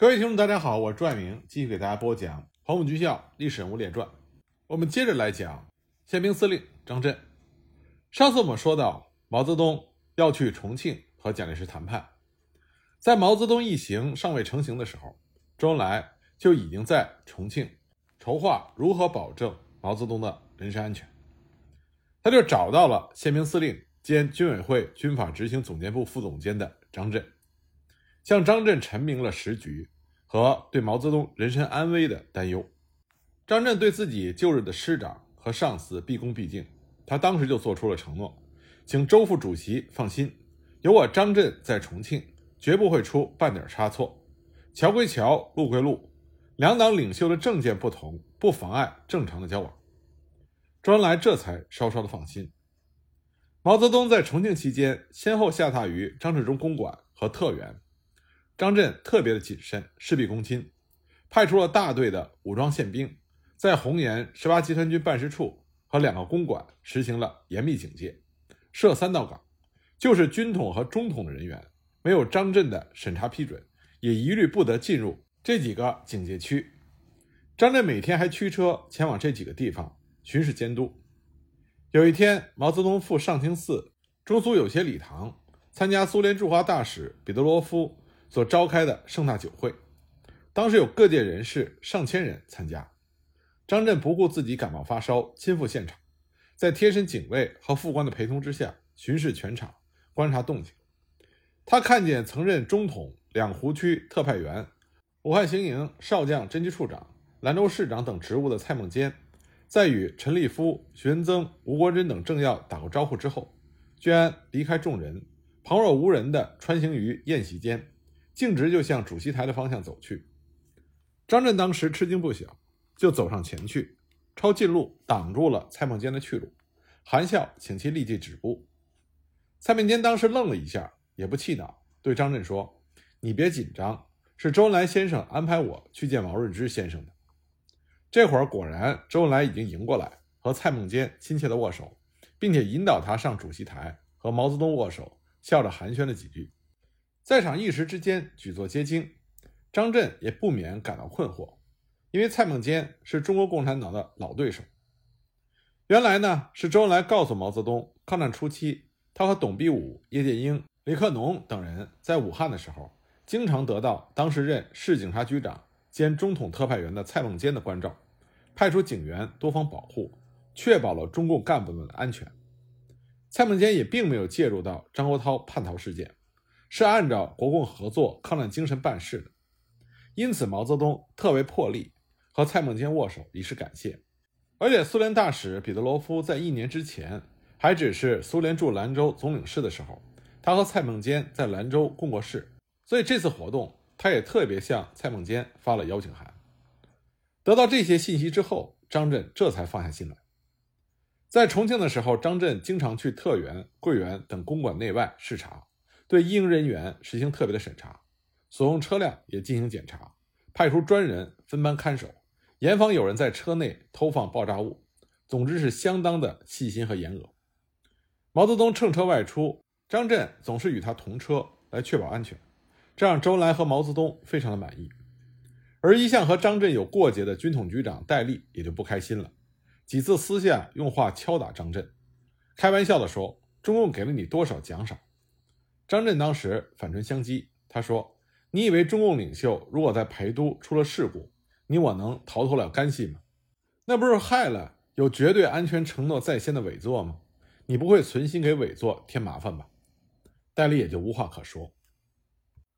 各位听众，大家好，我是朱爱明，继续给大家播讲《黄埔军校历史人物列传》。我们接着来讲宪兵司令张震。上次我们说到，毛泽东要去重庆和蒋介石谈判，在毛泽东一行尚未成型的时候，周恩来就已经在重庆筹划如何保证毛泽东的人身安全。他就找到了宪兵司令兼军委会军法执行总监部副总监的张震。向张震陈明了时局和对毛泽东人身安危的担忧。张震对自己旧日的师长和上司毕恭毕敬，他当时就做出了承诺，请周副主席放心，有我张震在重庆，绝不会出半点差错。桥归桥，路归路，两党领袖的政见不同，不妨碍正常的交往。周恩来这才稍稍的放心。毛泽东在重庆期间，先后下榻于张治中公馆和特园。张震特别的谨慎，事必躬亲，派出了大队的武装宪兵，在红岩十八集团军办事处和两个公馆实行了严密警戒，设三道岗，就是军统和中统的人员，没有张震的审查批准，也一律不得进入这几个警戒区。张震每天还驱车前往这几个地方巡视监督。有一天，毛泽东赴上清寺中苏有些礼堂，参加苏联驻华大使彼得罗夫。所召开的盛大酒会，当时有各界人士上千人参加。张震不顾自己感冒发烧，亲赴现场，在贴身警卫和副官的陪同之下巡视全场，观察动静。他看见曾任中统两湖区特派员、武汉行营少将侦缉处长、兰州市长等职务的蔡孟坚，在与陈立夫、徐恩曾、吴国桢等政要打过招呼之后，居然离开众人，旁若无人地穿行于宴席间。径直就向主席台的方向走去，张震当时吃惊不小，就走上前去，抄近路挡住了蔡孟坚的去路，含笑请其立即止步。蔡孟坚当时愣了一下，也不气恼，对张震说：“你别紧张，是周恩来先生安排我去见毛润之先生的。”这会儿果然，周恩来已经迎过来，和蔡孟坚亲切的握手，并且引导他上主席台和毛泽东握手，笑着寒暄了几句。在场一时之间举座皆惊，张震也不免感到困惑，因为蔡孟坚是中国共产党的老对手。原来呢，是周恩来告诉毛泽东，抗战初期，他和董必武、叶剑英、李克农等人在武汉的时候，经常得到当时任市警察局长兼中统特派员的蔡孟坚的关照，派出警员多方保护，确保了中共干部们的安全。蔡孟坚也并没有介入到张国焘叛逃事件。是按照国共合作抗战精神办事的，因此毛泽东特为破例和蔡孟坚握手以示感谢。而且苏联大使彼得罗夫在一年之前还只是苏联驻兰州总领事的时候，他和蔡孟坚在兰州共过事，所以这次活动他也特别向蔡孟坚发了邀请函。得到这些信息之后，张震这才放下心来。在重庆的时候，张震经常去特原、桂园等公馆内外视察。对应营人员实行特别的审查，所用车辆也进行检查，派出专人分班看守，严防有人在车内偷放爆炸物。总之是相当的细心和严格。毛泽东乘车外出，张震总是与他同车来确保安全，这让周恩来和毛泽东非常的满意。而一向和张震有过节的军统局长戴笠也就不开心了，几次私下用话敲打张震，开玩笑的说：“中共给了你多少奖赏？”张震当时反唇相讥，他说：“你以为中共领袖如果在陪都出了事故，你我能逃脱了干系吗？那不是害了有绝对安全承诺在先的委座吗？你不会存心给委座添麻烦吧？”戴笠也就无话可说。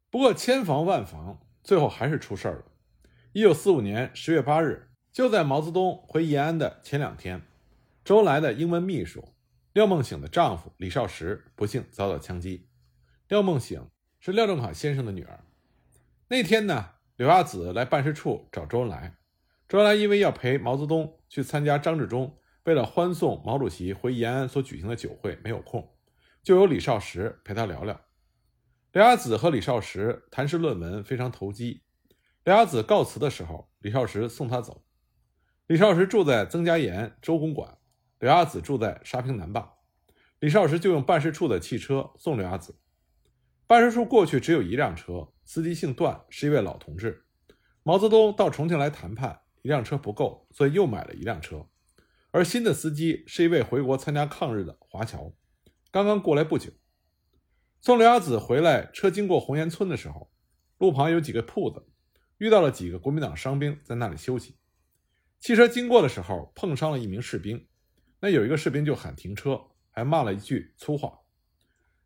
不过千防万防，最后还是出事儿了。一九四五年十月八日，就在毛泽东回延安的前两天，周恩来的英文秘书廖梦醒的丈夫李少石不幸遭到枪击。廖梦醒是廖仲恺先生的女儿。那天呢，柳亚子来办事处找周恩来。周恩来因为要陪毛泽东去参加张治中为了欢送毛主席回延安所举行的酒会，没有空，就由李少石陪他聊聊。刘亚子和李少石谈诗论文，非常投机。刘亚子告辞的时候，李少石送他走。李少石住在曾家岩周公馆，柳亚子住在沙坪南坝。李少石就用办事处的汽车送柳亚子。办事处过去只有一辆车，司机姓段，是一位老同志。毛泽东到重庆来谈判，一辆车不够，所以又买了一辆车。而新的司机是一位回国参加抗日的华侨，刚刚过来不久。送刘亚子回来，车经过红岩村的时候，路旁有几个铺子，遇到了几个国民党伤兵在那里休息。汽车经过的时候碰伤了一名士兵，那有一个士兵就喊停车，还骂了一句粗话。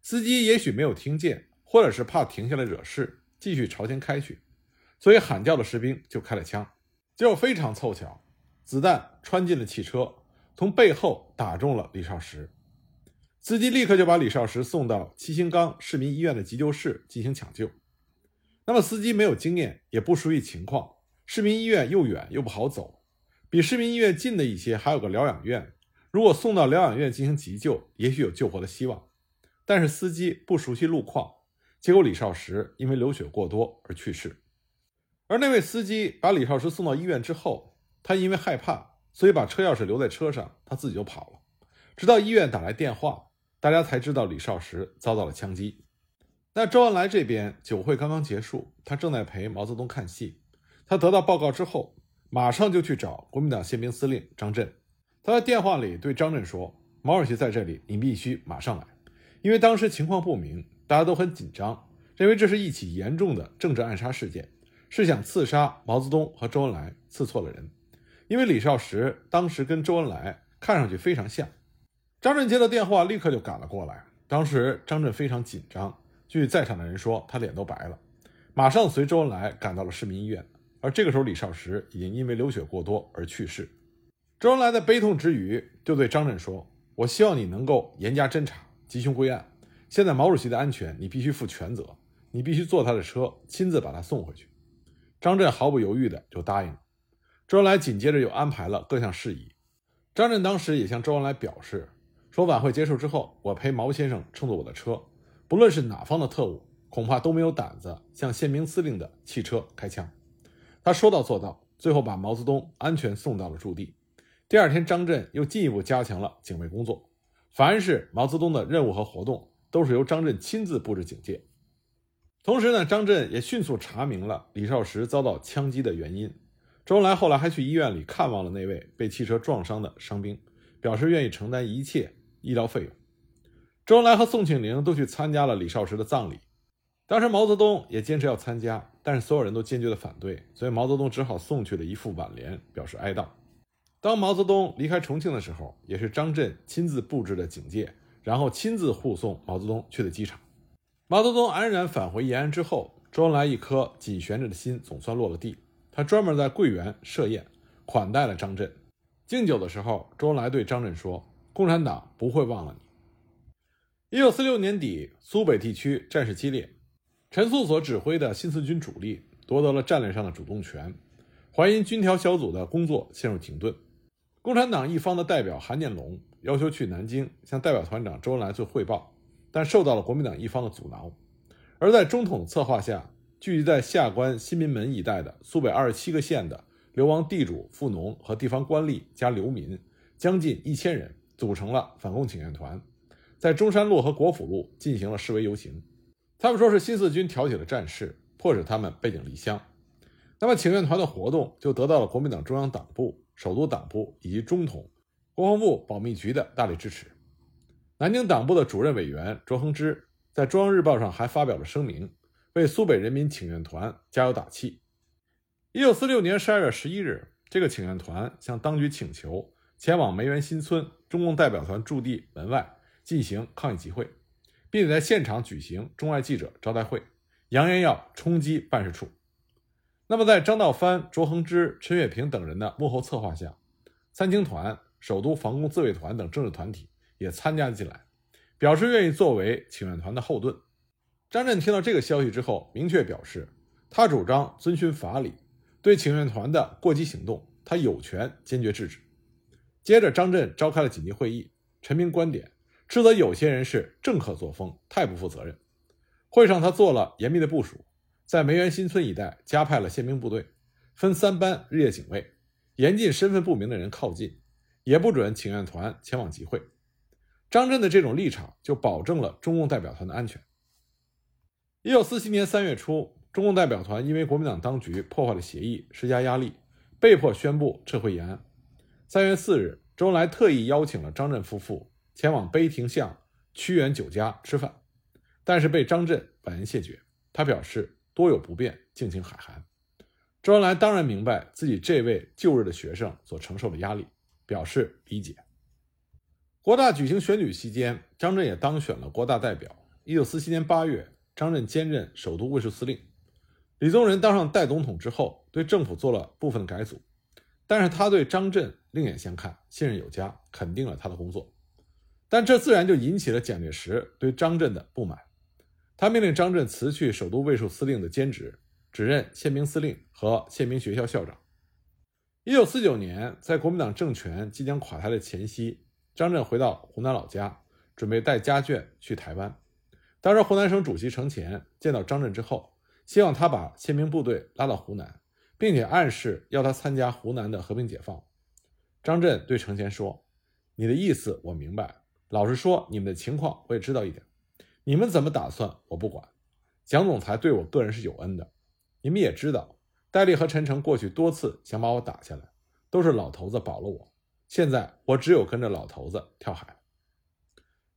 司机也许没有听见，或者是怕停下来惹事，继续朝前开去，所以喊叫的士兵就开了枪。结果非常凑巧，子弹穿进了汽车，从背后打中了李少石。司机立刻就把李少石送到七星岗市民医院的急救室进行抢救。那么司机没有经验，也不熟悉情况，市民医院又远又不好走，比市民医院近的一些还有个疗养院。如果送到疗养院进行急救，也许有救活的希望。但是司机不熟悉路况，结果李少石因为流血过多而去世。而那位司机把李少石送到医院之后，他因为害怕，所以把车钥匙留在车上，他自己就跑了。直到医院打来电话。大家才知道李少石遭到了枪击。那周恩来这边酒会刚刚结束，他正在陪毛泽东看戏。他得到报告之后，马上就去找国民党宪兵司令张震。他在电话里对张震说：“毛主席在这里，你必须马上来。”因为当时情况不明，大家都很紧张，认为这是一起严重的政治暗杀事件，是想刺杀毛泽东和周恩来，刺错了人。因为李少石当时跟周恩来看上去非常像。张震接到电话，立刻就赶了过来。当时张震非常紧张，据在场的人说，他脸都白了。马上随周恩来赶到了市民医院。而这个时候，李少石已经因为流血过多而去世。周恩来在悲痛之余，就对张震说：“我希望你能够严加侦查，缉凶归案。现在毛主席的安全，你必须负全责，你必须坐他的车，亲自把他送回去。”张震毫不犹豫的就答应了。周恩来紧接着又安排了各项事宜。张震当时也向周恩来表示。说晚会结束之后，我陪毛先生乘坐我的车，不论是哪方的特务，恐怕都没有胆子向宪兵司令的汽车开枪。他说到做到，最后把毛泽东安全送到了驻地。第二天，张震又进一步加强了警卫工作，凡是毛泽东的任务和活动，都是由张震亲自布置警戒。同时呢，张震也迅速查明了李少石遭到枪击的原因。周恩来后来还去医院里看望了那位被汽车撞伤的伤兵，表示愿意承担一切。医疗费用，周恩来和宋庆龄都去参加了李少石的葬礼。当时毛泽东也坚持要参加，但是所有人都坚决的反对，所以毛泽东只好送去了一副挽联，表示哀悼。当毛泽东离开重庆的时候，也是张震亲自布置的警戒，然后亲自护送毛泽东去的机场。毛泽东安然返回延安之后，周恩来一颗紧悬着的心总算落了地。他专门在桂园设宴，款待了张震。敬酒的时候，周恩来对张震说。共产党不会忘了你。一九四六年底，苏北地区战事激烈，陈粟所指挥的新四军主力夺得了战略上的主动权，淮阴军调小组的工作陷入停顿。共产党一方的代表韩建龙要求去南京向代表团长周恩来做汇报，但受到了国民党一方的阻挠。而在中统策划下，聚集在下关、新民门一带的苏北二十七个县的流亡地主、富农和地方官吏加流民，将近一千人。组成了反共请愿团，在中山路和国府路进行了示威游行。他们说是新四军挑起了战事，迫使他们背井离乡。那么请愿团的活动就得到了国民党中央党部、首都党部以及中统、国防部保密局的大力支持。南京党部的主任委员卓恒之在《中央日报》上还发表了声明，为苏北人民请愿团加油打气。一九四六年十二月十一日，这个请愿团向当局请求。前往梅园新村中共代表团驻地门外进行抗议集会，并且在现场举行中外记者招待会，扬言要冲击办事处。那么，在张道藩、卓恒之、陈月平等人的幕后策划下，三青团、首都防共自卫团等政治团体也参加了进来，表示愿意作为请愿团的后盾。张震听到这个消息之后，明确表示，他主张遵循法理，对请愿团的过激行动，他有权坚决制止。接着，张震召开了紧急会议，陈明观点，斥责有些人是政客作风，太不负责任。会上，他做了严密的部署，在梅园新村一带加派了宪兵部队，分三班日夜警卫，严禁身份不明的人靠近，也不准请愿团前往集会。张震的这种立场就保证了中共代表团的安全。一九四七年三月初，中共代表团因为国民党当局破坏了协议，施加压力，被迫宣布撤回延安。三月四日，周恩来特意邀请了张震夫妇前往碑亭巷屈原酒家吃饭，但是被张震婉言谢绝。他表示多有不便，敬请海涵。周恩来当然明白自己这位旧日的学生所承受的压力，表示理解。国大举行选举期间，张震也当选了国大代表。一九四七年八月，张震兼任首都卫戍司令。李宗仁当上代总统之后，对政府做了部分改组，但是他对张震另眼相看，信任有加，肯定了他的工作。但这自然就引起了蒋介石对张震的不满。他命令张震辞去首都卫戍司令的兼职，只任宪兵司令和宪兵学校校长。一九四九年，在国民党政权即将垮台的前夕，张震回到湖南老家，准备带家眷去台湾。当时，湖南省主席程潜见到张震之后，希望他把宪兵部队拉到湖南，并且暗示要他参加湖南的和平解放。张震对程潜说：“你的意思我明白，老实说，你们的情况我也知道一点。你们怎么打算，我不管。蒋总裁对我个人是有恩的，你们也知道，戴笠和陈诚过去多次想把我打下来，都是老头子保了我。现在我只有跟着老头子跳海。”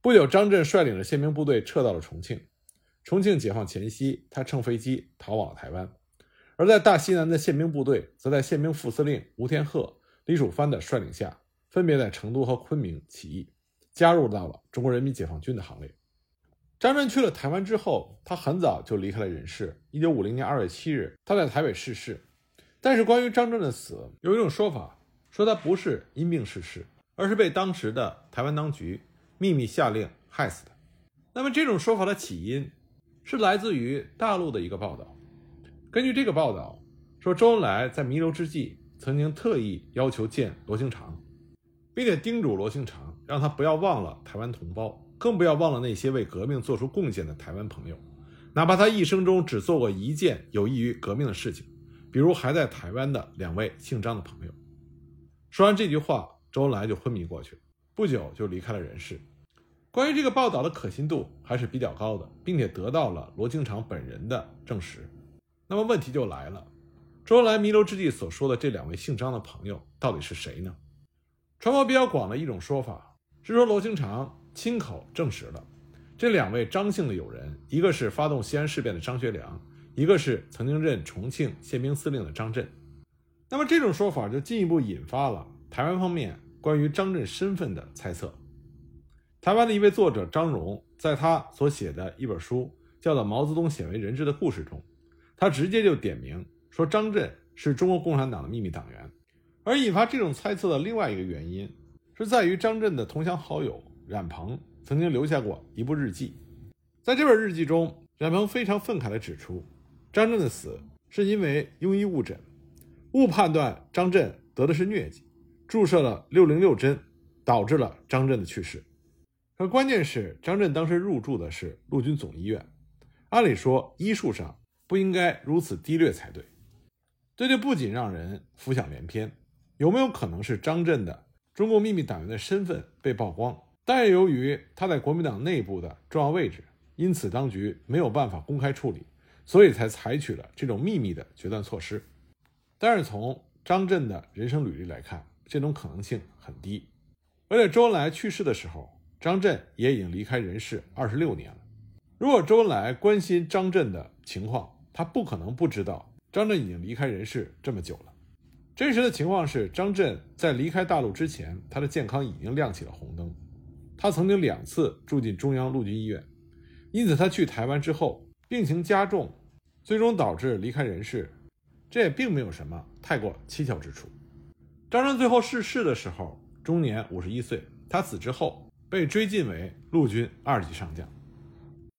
不久，张震率领着宪兵部队撤到了重庆。重庆解放前夕，他乘飞机逃往了台湾。而在大西南的宪兵部队，则在宪兵副司令吴天鹤、李曙藩的率领下，分别在成都和昆明起义，加入到了中国人民解放军的行列。张震去了台湾之后，他很早就离开了人世。一九五零年二月七日，他在台北逝世。但是，关于张震的死，有一种说法说他不是因病逝世，而是被当时的台湾当局。秘密下令害死的。那么这种说法的起因是来自于大陆的一个报道。根据这个报道说，周恩来在弥留之际曾经特意要求见罗兴长，并且叮嘱罗兴长让他不要忘了台湾同胞，更不要忘了那些为革命做出贡献的台湾朋友，哪怕他一生中只做过一件有益于革命的事情，比如还在台湾的两位姓张的朋友。说完这句话，周恩来就昏迷过去。不久就离开了人世。关于这个报道的可信度还是比较高的，并且得到了罗经常本人的证实。那么问题就来了：周恩来弥留之际所说的这两位姓张的朋友到底是谁呢？传播比较广的一种说法是说，罗经常亲口证实了这两位张姓的友人，一个是发动西安事变的张学良，一个是曾经任重庆宪兵司令的张震。那么这种说法就进一步引发了台湾方面。关于张震身份的猜测，台湾的一位作者张荣在他所写的一本书叫做《毛泽东鲜为人知的故事》中，他直接就点名说张震是中国共产党的秘密党员。而引发这种猜测的另外一个原因，是在于张震的同乡好友冉鹏曾经留下过一部日记，在这本日记中，冉鹏非常愤慨地指出，张震的死是因为庸医误诊，误判断张震得的是疟疾。注射了六零六针，导致了张震的去世。可关键是，张震当时入住的是陆军总医院，按理说医术上不应该如此低劣才对。这就不仅让人浮想联翩，有没有可能是张震的中共秘密党员的身份被曝光？但是由于他在国民党内部的重要位置，因此当局没有办法公开处理，所以才采取了这种秘密的决断措施。但是从张震的人生履历来看，这种可能性很低，而且周恩来去世的时候，张震也已经离开人世二十六年了。如果周恩来关心张震的情况，他不可能不知道张震已经离开人世这么久了。真实的情况是，张震在离开大陆之前，他的健康已经亮起了红灯。他曾经两次住进中央陆军医院，因此他去台湾之后病情加重，最终导致离开人世，这也并没有什么太过蹊跷之处。张震最后逝世的时候，终年五十一岁。他死之后被追晋为陆军二级上将。